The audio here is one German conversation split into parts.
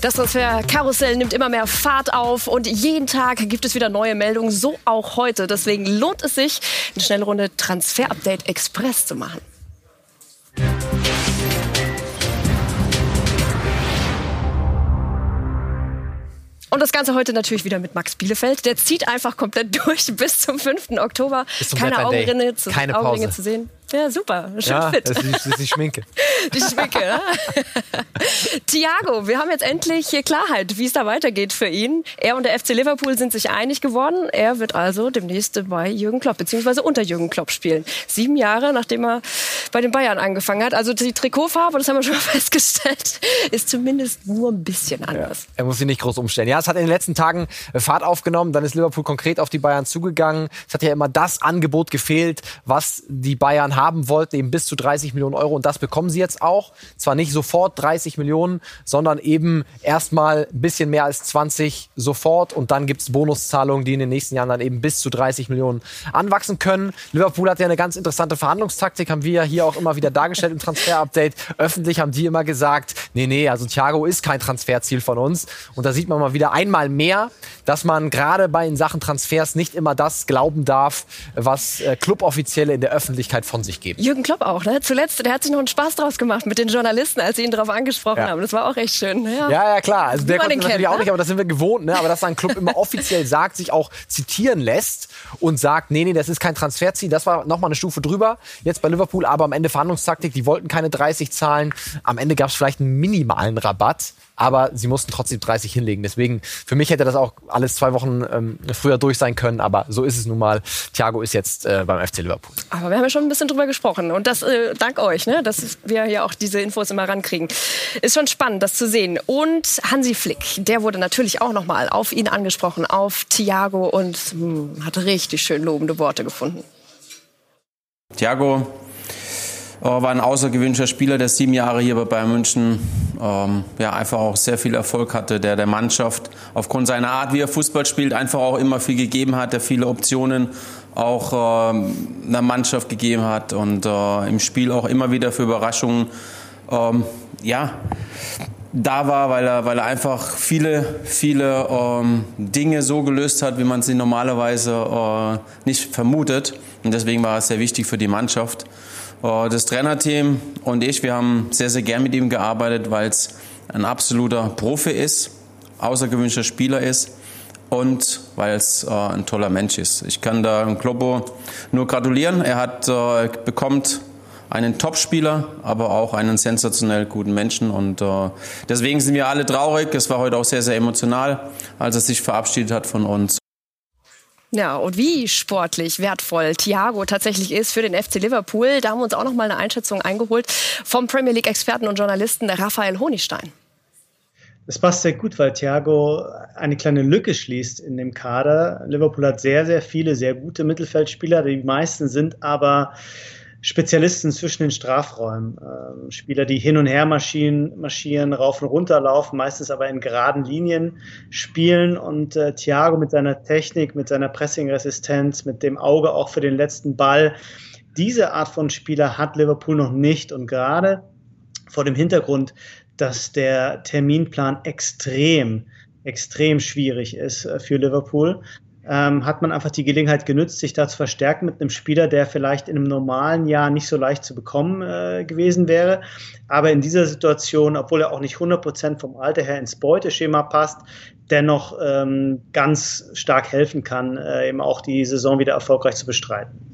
Das Transferkarussell nimmt immer mehr Fahrt auf und jeden Tag gibt es wieder neue Meldungen, so auch heute. Deswegen lohnt es sich, eine schnelle Runde Transfer-Update Express zu machen. Und das Ganze heute natürlich wieder mit Max Bielefeld. Der zieht einfach komplett durch bis zum 5. Oktober. Keine Augenringe zu, Keine Augenringe zu sehen. Ja, super. Schön ja, fit. Das ist, das ist die Schminke. Die Schminke, ja. Thiago, wir haben jetzt endlich Klarheit, wie es da weitergeht für ihn. Er und der FC Liverpool sind sich einig geworden. Er wird also demnächst bei Jürgen Klopp, beziehungsweise unter Jürgen Klopp spielen. Sieben Jahre, nachdem er bei den Bayern angefangen hat. Also die Trikotfarbe, das haben wir schon mal festgestellt, ist zumindest nur ein bisschen anders. Ja, er muss sich nicht groß umstellen. Ja, es hat in den letzten Tagen Fahrt aufgenommen. Dann ist Liverpool konkret auf die Bayern zugegangen. Es hat ja immer das Angebot gefehlt, was die Bayern haben wollten, eben bis zu 30 Millionen Euro. Und das bekommen sie jetzt auch. Zwar nicht sofort 30 Millionen, sondern eben erstmal ein bisschen mehr als 20 sofort. Und dann gibt es Bonuszahlungen, die in den nächsten Jahren dann eben bis zu 30 Millionen anwachsen können. Liverpool hat ja eine ganz interessante Verhandlungstaktik, haben wir ja hier auch immer wieder dargestellt im Transfer-Update. Öffentlich haben die immer gesagt, nee, nee, also Thiago ist kein Transferziel von uns. Und da sieht man mal wieder einmal mehr, dass man gerade bei in Sachen Transfers nicht immer das glauben darf, was äh, Cluboffizielle in der Öffentlichkeit von sich geben. Jürgen Klopp auch, ne? Zuletzt, der hat sich noch einen Spaß draus gemacht mit den Journalisten, als sie ihn darauf angesprochen ja. haben. Das war auch echt schön. Ja, ja, ja klar. Also der konnte natürlich kennt, auch ne? nicht, aber das sind wir gewohnt, ne? Aber dass ein Club immer offiziell sagt, sich auch zitieren lässt und sagt, nee, nee, das ist kein Transferziel. Das war nochmal eine Stufe drüber. Jetzt bei Liverpool, aber am Ende Verhandlungstaktik, die wollten keine 30 zahlen. Am Ende gab es vielleicht einen minimalen Rabatt aber sie mussten trotzdem 30 hinlegen. Deswegen, für mich hätte das auch alles zwei Wochen ähm, früher durch sein können, aber so ist es nun mal. Thiago ist jetzt äh, beim FC Liverpool. Aber wir haben ja schon ein bisschen drüber gesprochen und das äh, dank euch, ne, dass wir ja auch diese Infos immer rankriegen. Ist schon spannend, das zu sehen. Und Hansi Flick, der wurde natürlich auch nochmal auf ihn angesprochen, auf Thiago und mh, hm, hat richtig schön lobende Worte gefunden. Thiago war ein außergewöhnlicher Spieler, der sieben Jahre hier bei Bayern München ähm, ja, einfach auch sehr viel Erfolg hatte, der der Mannschaft aufgrund seiner Art, wie er Fußball spielt, einfach auch immer viel gegeben hat, der viele Optionen auch ähm, einer Mannschaft gegeben hat und äh, im Spiel auch immer wieder für Überraschungen ähm, ja, da war, weil er, weil er einfach viele, viele ähm, Dinge so gelöst hat, wie man sie normalerweise äh, nicht vermutet. Und deswegen war es sehr wichtig für die Mannschaft. Äh, das Trainerteam und ich, wir haben sehr, sehr gern mit ihm gearbeitet, weil es ein absoluter Profi ist, außergewöhnlicher Spieler ist und weil es äh, ein toller Mensch ist. Ich kann da Kloppo nur gratulieren. Er hat äh, bekommt einen Topspieler, aber auch einen sensationell guten Menschen und deswegen sind wir alle traurig. Es war heute auch sehr, sehr emotional, als er sich verabschiedet hat von uns. Ja, und wie sportlich wertvoll Thiago tatsächlich ist für den FC Liverpool, da haben wir uns auch noch mal eine Einschätzung eingeholt vom Premier League Experten und Journalisten Raphael Honigstein. Das passt sehr gut, weil Thiago eine kleine Lücke schließt in dem Kader. Liverpool hat sehr, sehr viele sehr gute Mittelfeldspieler. Die meisten sind aber Spezialisten zwischen den Strafräumen. Ähm, Spieler, die hin und her marschieren, marschieren, rauf und runter laufen, meistens aber in geraden Linien spielen. Und äh, Thiago mit seiner Technik, mit seiner Pressing-Resistenz, mit dem Auge auch für den letzten Ball, diese Art von Spieler hat Liverpool noch nicht. Und gerade vor dem Hintergrund, dass der Terminplan extrem extrem schwierig ist äh, für Liverpool, ähm, hat man einfach die Gelegenheit genützt, sich da zu verstärken mit einem Spieler, der vielleicht in einem normalen Jahr nicht so leicht zu bekommen äh, gewesen wäre. Aber in dieser Situation, obwohl er auch nicht 100% vom Alter her ins Beuteschema passt, dennoch ähm, ganz stark helfen kann, äh, eben auch die Saison wieder erfolgreich zu bestreiten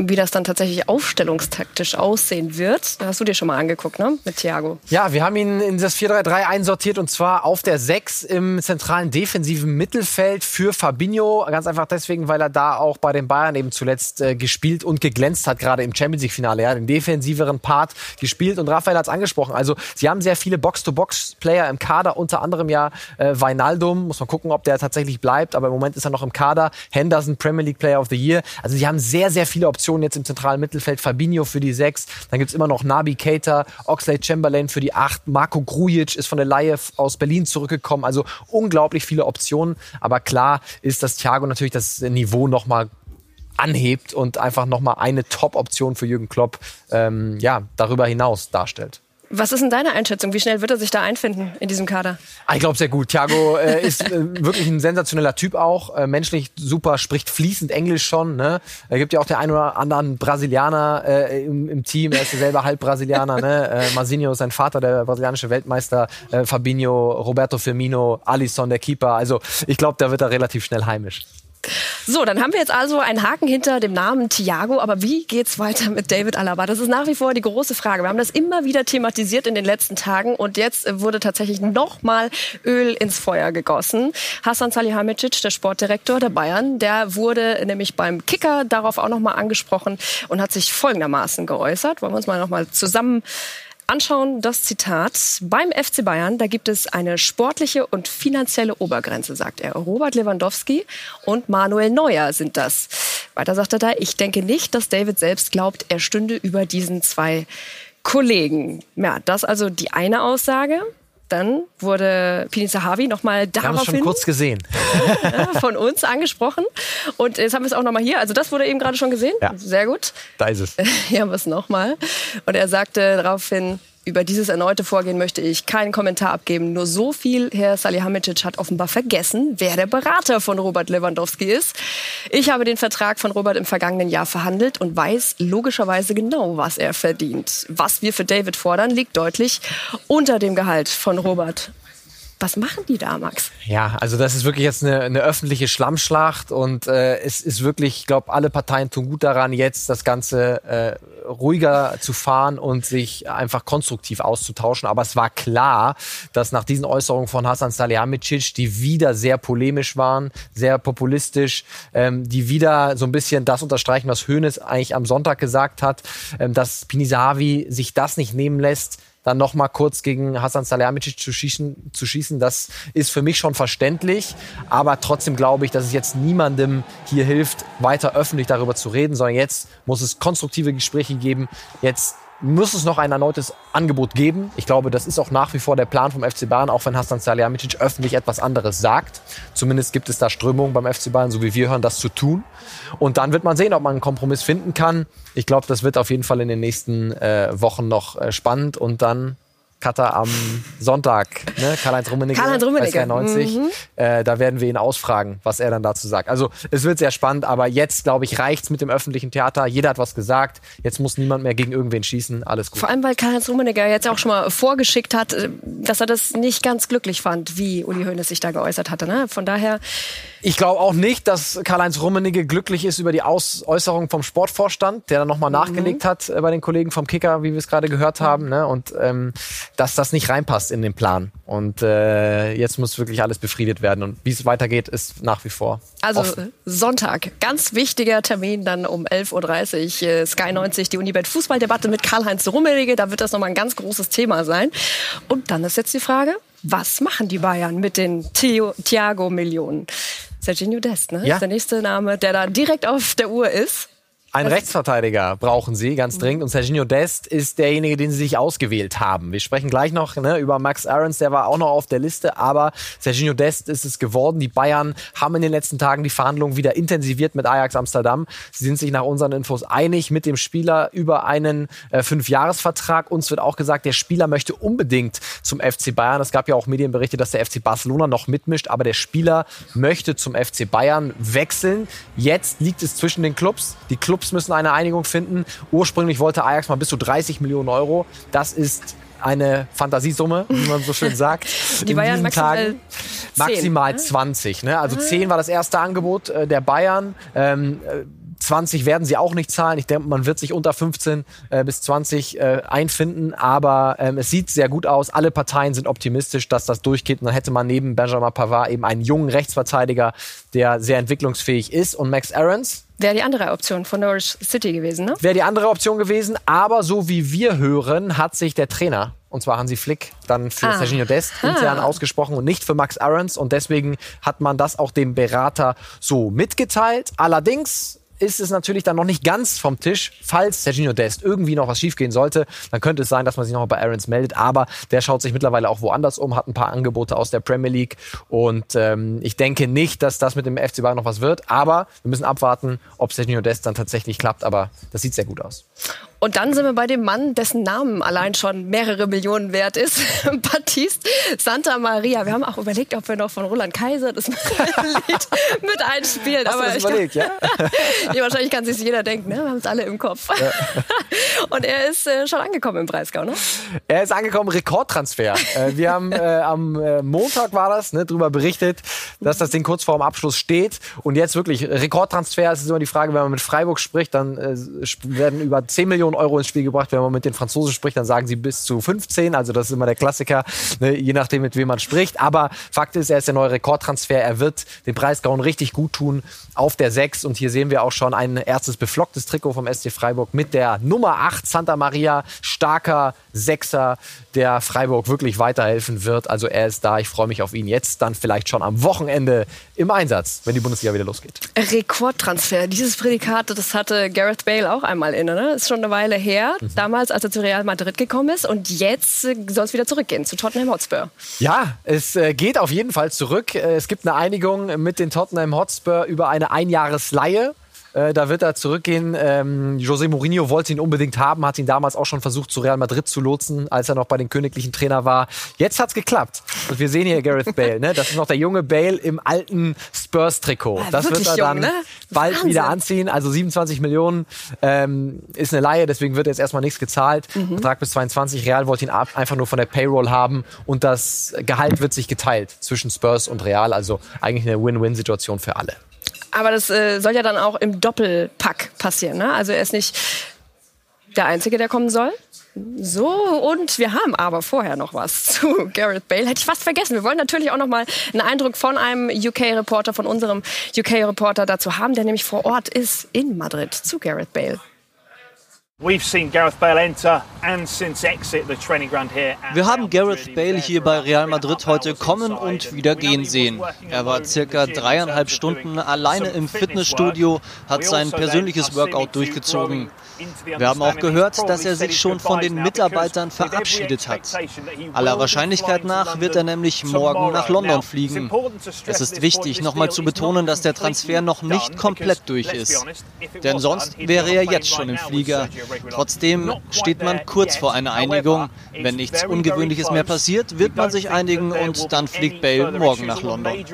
wie das dann tatsächlich aufstellungstaktisch aussehen wird. Hast du dir schon mal angeguckt, ne? Mit Thiago. Ja, wir haben ihn in das 4-3-3 einsortiert und zwar auf der 6 im zentralen defensiven Mittelfeld für Fabinho. Ganz einfach deswegen, weil er da auch bei den Bayern eben zuletzt äh, gespielt und geglänzt hat, gerade im Champions League-Finale. Ja, den defensiveren Part gespielt und Raphael hat es angesprochen. Also, sie haben sehr viele Box-to-Box-Player im Kader, unter anderem ja äh, Weinaldum. Muss man gucken, ob der tatsächlich bleibt, aber im Moment ist er noch im Kader. Henderson, Premier League Player of the Year. Also, sie haben sehr, sehr viele Optionen Optionen jetzt im zentralen Mittelfeld. Fabinho für die 6. Dann gibt es immer noch Nabi Keita, Oxlade Chamberlain für die 8. Marco Grujic ist von der Laie aus Berlin zurückgekommen. Also unglaublich viele Optionen. Aber klar ist, dass Thiago natürlich das Niveau nochmal anhebt und einfach nochmal eine Top-Option für Jürgen Klopp ähm, ja, darüber hinaus darstellt. Was ist denn deine Einschätzung? Wie schnell wird er sich da einfinden in diesem Kader? Ah, ich glaube sehr gut. Thiago äh, ist äh, wirklich ein sensationeller Typ auch. Äh, menschlich super, spricht fließend Englisch schon. Ne? Er gibt ja auch der ein oder anderen Brasilianer äh, im, im, Team. Er ist ja selber halb Brasilianer. Ne? Äh, Marcinho ist sein Vater, der brasilianische Weltmeister. Äh, Fabinho, Roberto Firmino, Alisson, der Keeper. Also ich glaube, da wird er relativ schnell heimisch. So, dann haben wir jetzt also einen Haken hinter dem Namen Thiago. Aber wie geht's weiter mit David Alaba? Das ist nach wie vor die große Frage. Wir haben das immer wieder thematisiert in den letzten Tagen und jetzt wurde tatsächlich nochmal Öl ins Feuer gegossen. Hassan Salihamidzic, der Sportdirektor der Bayern, der wurde nämlich beim Kicker darauf auch nochmal angesprochen und hat sich folgendermaßen geäußert. Wollen wir uns mal nochmal zusammen anschauen, das Zitat. Beim FC Bayern, da gibt es eine sportliche und finanzielle Obergrenze, sagt er. Robert Lewandowski und Manuel Neuer sind das. Weiter sagt er da, ich denke nicht, dass David selbst glaubt, er stünde über diesen zwei Kollegen. Ja, das also die eine Aussage. Dann wurde Pini Sahavi nochmal daraufhin... Wir haben schon kurz gesehen. von uns angesprochen. Und jetzt haben wir es auch nochmal hier. Also das wurde eben gerade schon gesehen. Ja. Sehr gut. Da ist es. Hier haben wir es nochmal. Und er sagte daraufhin, über dieses erneute Vorgehen möchte ich keinen Kommentar abgeben. Nur so viel, Herr Salihamidzic hat offenbar vergessen, wer der Berater von Robert Lewandowski ist. Ich habe den Vertrag von Robert im vergangenen Jahr verhandelt und weiß logischerweise genau, was er verdient. Was wir für David fordern, liegt deutlich unter dem Gehalt von Robert. Was machen die da, Max? Ja, also das ist wirklich jetzt eine, eine öffentliche Schlammschlacht und äh, es ist wirklich, ich glaube, alle Parteien tun gut daran, jetzt das Ganze äh, ruhiger zu fahren und sich einfach konstruktiv auszutauschen. Aber es war klar, dass nach diesen Äußerungen von Hasan Salihamidzic, die wieder sehr polemisch waren, sehr populistisch, ähm, die wieder so ein bisschen das unterstreichen, was Hoeneß eigentlich am Sonntag gesagt hat, ähm, dass Pinisavi sich das nicht nehmen lässt, dann noch mal kurz gegen Hasan Salihamidzic zu schießen, zu schießen, das ist für mich schon verständlich. Aber trotzdem glaube ich, dass es jetzt niemandem hier hilft, weiter öffentlich darüber zu reden, sondern jetzt muss es konstruktive Gespräche geben. Jetzt muss es noch ein erneutes Angebot geben. Ich glaube, das ist auch nach wie vor der Plan vom FC Bayern, auch wenn Hasan Salihamidzic öffentlich etwas anderes sagt. Zumindest gibt es da Strömungen beim FC Bayern, so wie wir hören, das zu tun. Und dann wird man sehen, ob man einen Kompromiss finden kann. Ich glaube, das wird auf jeden Fall in den nächsten äh, Wochen noch äh, spannend und dann Katar am Sonntag, ne? Karl-Heinz Rummenigge, Karl-Heinz Rummenigge. 90. Mhm. Äh, da werden wir ihn ausfragen, was er dann dazu sagt. Also es wird sehr spannend, aber jetzt, glaube ich, reicht's mit dem öffentlichen Theater. Jeder hat was gesagt. Jetzt muss niemand mehr gegen irgendwen schießen. Alles gut. Vor allem, weil Karl-Heinz Rummenigge jetzt auch schon mal vorgeschickt hat, äh, dass er das nicht ganz glücklich fand, wie Uli Hoeneß sich da geäußert hatte. Ne? Von daher... Ich glaube auch nicht, dass Karl-Heinz Rummenigge glücklich ist über die Aus Äußerung vom Sportvorstand, der dann nochmal mhm. nachgelegt hat äh, bei den Kollegen vom Kicker, wie wir es gerade gehört haben. Ne? Und ähm, dass das nicht reinpasst in den Plan. Und äh, jetzt muss wirklich alles befriedet werden. Und wie es weitergeht, ist nach wie vor. Also offen. Sonntag, ganz wichtiger Termin dann um 11.30 Uhr. Äh, Sky 90, die Unibet Fußballdebatte mit Karl-Heinz Rummenigge. Da wird das nochmal ein ganz großes Thema sein. Und dann ist jetzt die Frage, was machen die Bayern mit den Thiago-Millionen? Serginho Dest, ne? Ja. Ist der nächste Name, der da direkt auf der Uhr ist. Ein Rechtsverteidiger brauchen sie ganz mhm. dringend und Serginho Dest ist derjenige, den sie sich ausgewählt haben. Wir sprechen gleich noch ne, über Max Aarons, der war auch noch auf der Liste, aber Serginho Dest ist es geworden. Die Bayern haben in den letzten Tagen die Verhandlungen wieder intensiviert mit Ajax Amsterdam. Sie sind sich nach unseren Infos einig mit dem Spieler über einen äh, Fünfjahresvertrag. Uns wird auch gesagt, der Spieler möchte unbedingt zum FC Bayern. Es gab ja auch Medienberichte, dass der FC Barcelona noch mitmischt, aber der Spieler möchte zum FC Bayern wechseln. Jetzt liegt es zwischen den Clubs. Die Clubs Clubs müssen eine Einigung finden. Ursprünglich wollte Ajax mal bis zu 30 Millionen Euro. Das ist eine Fantasiesumme, wie man so schön sagt. Die Bayern maximal Tagen. 10. Maximal 20. Ne? Also 10 ah. war das erste Angebot äh, der Bayern. Ähm, 20 werden sie auch nicht zahlen. Ich denke, man wird sich unter 15 äh, bis 20 äh, einfinden, aber ähm, es sieht sehr gut aus. Alle Parteien sind optimistisch, dass das durchgeht. Und dann hätte man neben Benjamin Pavard eben einen jungen Rechtsverteidiger, der sehr entwicklungsfähig ist. Und Max Aarons, Wäre die andere Option von Norwich City gewesen, ne? Wäre die andere Option gewesen, aber so wie wir hören, hat sich der Trainer, und zwar Hansi Flick, dann für ah. Serginho Dest intern ah. ausgesprochen und nicht für Max Aarons. Und deswegen hat man das auch dem Berater so mitgeteilt. Allerdings ist es natürlich dann noch nicht ganz vom Tisch. Falls Serginho Dest irgendwie noch was schiefgehen sollte, dann könnte es sein, dass man sich noch bei Aarons meldet. Aber der schaut sich mittlerweile auch woanders um, hat ein paar Angebote aus der Premier League. Und ähm, ich denke nicht, dass das mit dem FC Bayern noch was wird. Aber wir müssen abwarten, ob Serginho Dest dann tatsächlich klappt. Aber das sieht sehr gut aus. Und dann sind wir bei dem Mann, dessen Namen allein schon mehrere Millionen wert ist. Baptiste Santa Maria. Wir haben auch überlegt, ob wir noch von Roland Kaiser das Lied mit einspielen. Hast Aber du das überlegt, glaub, ja? ja? Wahrscheinlich kann sich jeder denken, ne? Wir haben es alle im Kopf. Ja. Und er ist äh, schon angekommen im Breisgau, ne? Er ist angekommen, Rekordtransfer. äh, wir haben äh, am äh, Montag war das, ne, darüber berichtet, dass das Ding kurz vor dem Abschluss steht. Und jetzt wirklich Rekordtransfer. Es ist immer die Frage, wenn man mit Freiburg spricht, dann äh, werden über 10 Millionen Euro ins Spiel gebracht. Wenn man mit den Franzosen spricht, dann sagen sie bis zu 15. Also das ist immer der Klassiker, ne, je nachdem, mit wem man spricht. Aber Fakt ist, er ist der neue Rekordtransfer. Er wird den Preisgauen richtig gut tun auf der 6. Und hier sehen wir auch schon ein erstes beflocktes Trikot vom SC Freiburg mit der Nummer 8 Santa Maria. Starker Sechser, der Freiburg wirklich weiterhelfen wird. Also er ist da. Ich freue mich auf ihn jetzt dann vielleicht schon am Wochenende im Einsatz, wenn die Bundesliga wieder losgeht. Rekordtransfer. Dieses Prädikat, das hatte Gareth Bale auch einmal inne. Ne? Ist schon eine Weile her. Mhm. Damals, als er zu Real Madrid gekommen ist. Und jetzt äh, soll es wieder zurückgehen zu Tottenham Hotspur. Ja, es äh, geht auf jeden Fall zurück. Äh, es gibt eine Einigung mit den Tottenham Hotspur über eine Einjahresleihe. Äh, da wird er zurückgehen. Ähm, José Mourinho wollte ihn unbedingt haben, hat ihn damals auch schon versucht, zu Real Madrid zu lotsen, als er noch bei den königlichen Trainer war. Jetzt hat's geklappt. Und wir sehen hier Gareth Bale. Ne? Das ist noch der junge Bale im alten Spurs-Trikot. das wird er dann jung, ne? bald Wahnsinn. wieder anziehen. Also 27 Millionen ähm, ist eine Laie, deswegen wird jetzt erstmal nichts gezahlt. Mhm. Vertrag bis 22. Real wollte ihn einfach nur von der Payroll haben und das Gehalt wird sich geteilt zwischen Spurs und Real. Also eigentlich eine Win-Win-Situation für alle. Aber das äh, soll ja dann auch im Doppelpack passieren. Ne? Also er ist nicht der Einzige, der kommen soll. So, und wir haben aber vorher noch was zu Gareth Bale. Hätte ich fast vergessen. Wir wollen natürlich auch noch mal einen Eindruck von einem UK-Reporter, von unserem UK-Reporter dazu haben, der nämlich vor Ort ist in Madrid zu Gareth Bale. Wir haben Gareth Bale hier bei Real Madrid heute kommen und wieder gehen sehen. Er war circa dreieinhalb Stunden alleine im Fitnessstudio, hat sein persönliches Workout durchgezogen. Wir haben auch gehört, dass er sich schon von den Mitarbeitern verabschiedet hat. Aller Wahrscheinlichkeit nach wird er nämlich morgen nach London fliegen. Es ist wichtig, nochmal zu betonen, dass der Transfer noch nicht komplett durch ist. Denn sonst wäre er jetzt schon im Flieger. Trotzdem steht man kurz vor einer Einigung. Wenn nichts Ungewöhnliches mehr passiert, wird man sich einigen und dann fliegt Bale morgen nach London.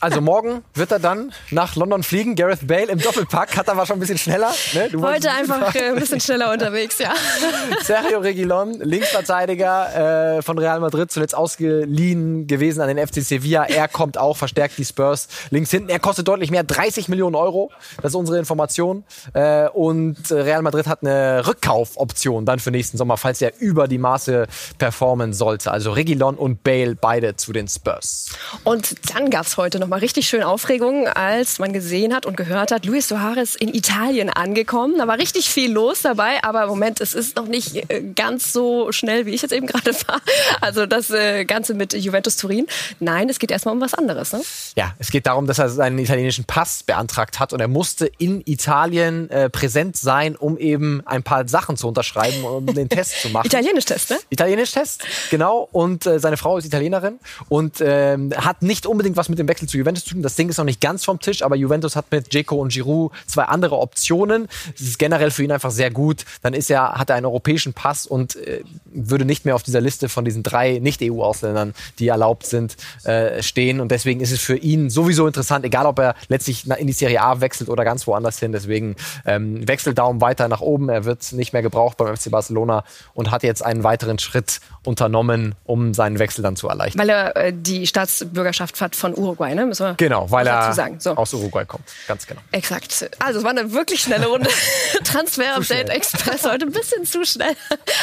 Also morgen wird er dann nach London fliegen. Gareth Bale im Doppelpack hat aber schon ein bisschen schneller. Ne? Heute einfach äh, ein bisschen schneller unterwegs, ja. Sergio Reguilon, Linksverteidiger äh, von Real Madrid, zuletzt ausgeliehen gewesen an den FC Sevilla. Er kommt auch, verstärkt die Spurs links hinten. Er kostet deutlich mehr, 30 Millionen Euro. Das ist unsere Information. Äh, und Real Madrid hat eine Rückkaufoption dann für nächsten Sommer, falls er über die Maße performen sollte. Also Reguilon und Bale beide zu den Spurs. Und dann gab es heute noch nochmal richtig schön Aufregung, als man gesehen hat und gehört hat, Luis Suarez in Italien angekommen. Da war richtig viel los dabei, aber Moment, es ist noch nicht äh, ganz so schnell, wie ich jetzt eben gerade war. Also das äh, Ganze mit Juventus Turin. Nein, es geht erstmal um was anderes. Ne? Ja, es geht darum, dass er seinen italienischen Pass beantragt hat und er musste in Italien äh, präsent sein, um eben ein paar Sachen zu unterschreiben um den Test zu machen. Italienisch-Test, ne? Italienisch-Test, genau. Und äh, seine Frau ist Italienerin und ähm, hat nicht unbedingt was mit dem Wechsel zu Juventus zu tun. Das Ding ist noch nicht ganz vom Tisch, aber Juventus hat mit Dzeko und Giroud zwei andere Optionen. Das ist generell für ihn einfach sehr gut. Dann ist er, hat er einen europäischen Pass und äh, würde nicht mehr auf dieser Liste von diesen drei Nicht-EU-Ausländern, die erlaubt sind, äh, stehen. Und deswegen ist es für ihn sowieso interessant, egal ob er letztlich in die Serie A wechselt oder ganz woanders hin. Deswegen ähm, Wechseldaumen weiter nach oben. Er wird nicht mehr gebraucht beim FC Barcelona und hat jetzt einen weiteren Schritt unternommen, um seinen Wechsel dann zu erleichtern. Weil er äh, die Staatsbürgerschaft hat von Uruguay, ne? Müssen wir genau, weil er so. aus Uruguay kommt. Ganz genau. Exakt. Also es war eine wirklich schnelle Runde. Transfer-Update Express heute ein bisschen zu schnell.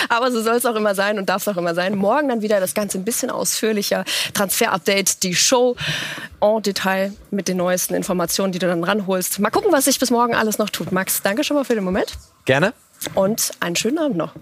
Aber so soll es auch immer sein und darf es auch immer sein. Morgen dann wieder das Ganze ein bisschen ausführlicher. Transfer-Update, die Show en Detail mit den neuesten Informationen, die du dann ranholst. Mal gucken, was sich bis morgen alles noch tut. Max, danke schon mal für den Moment. Gerne. Und einen schönen Abend noch.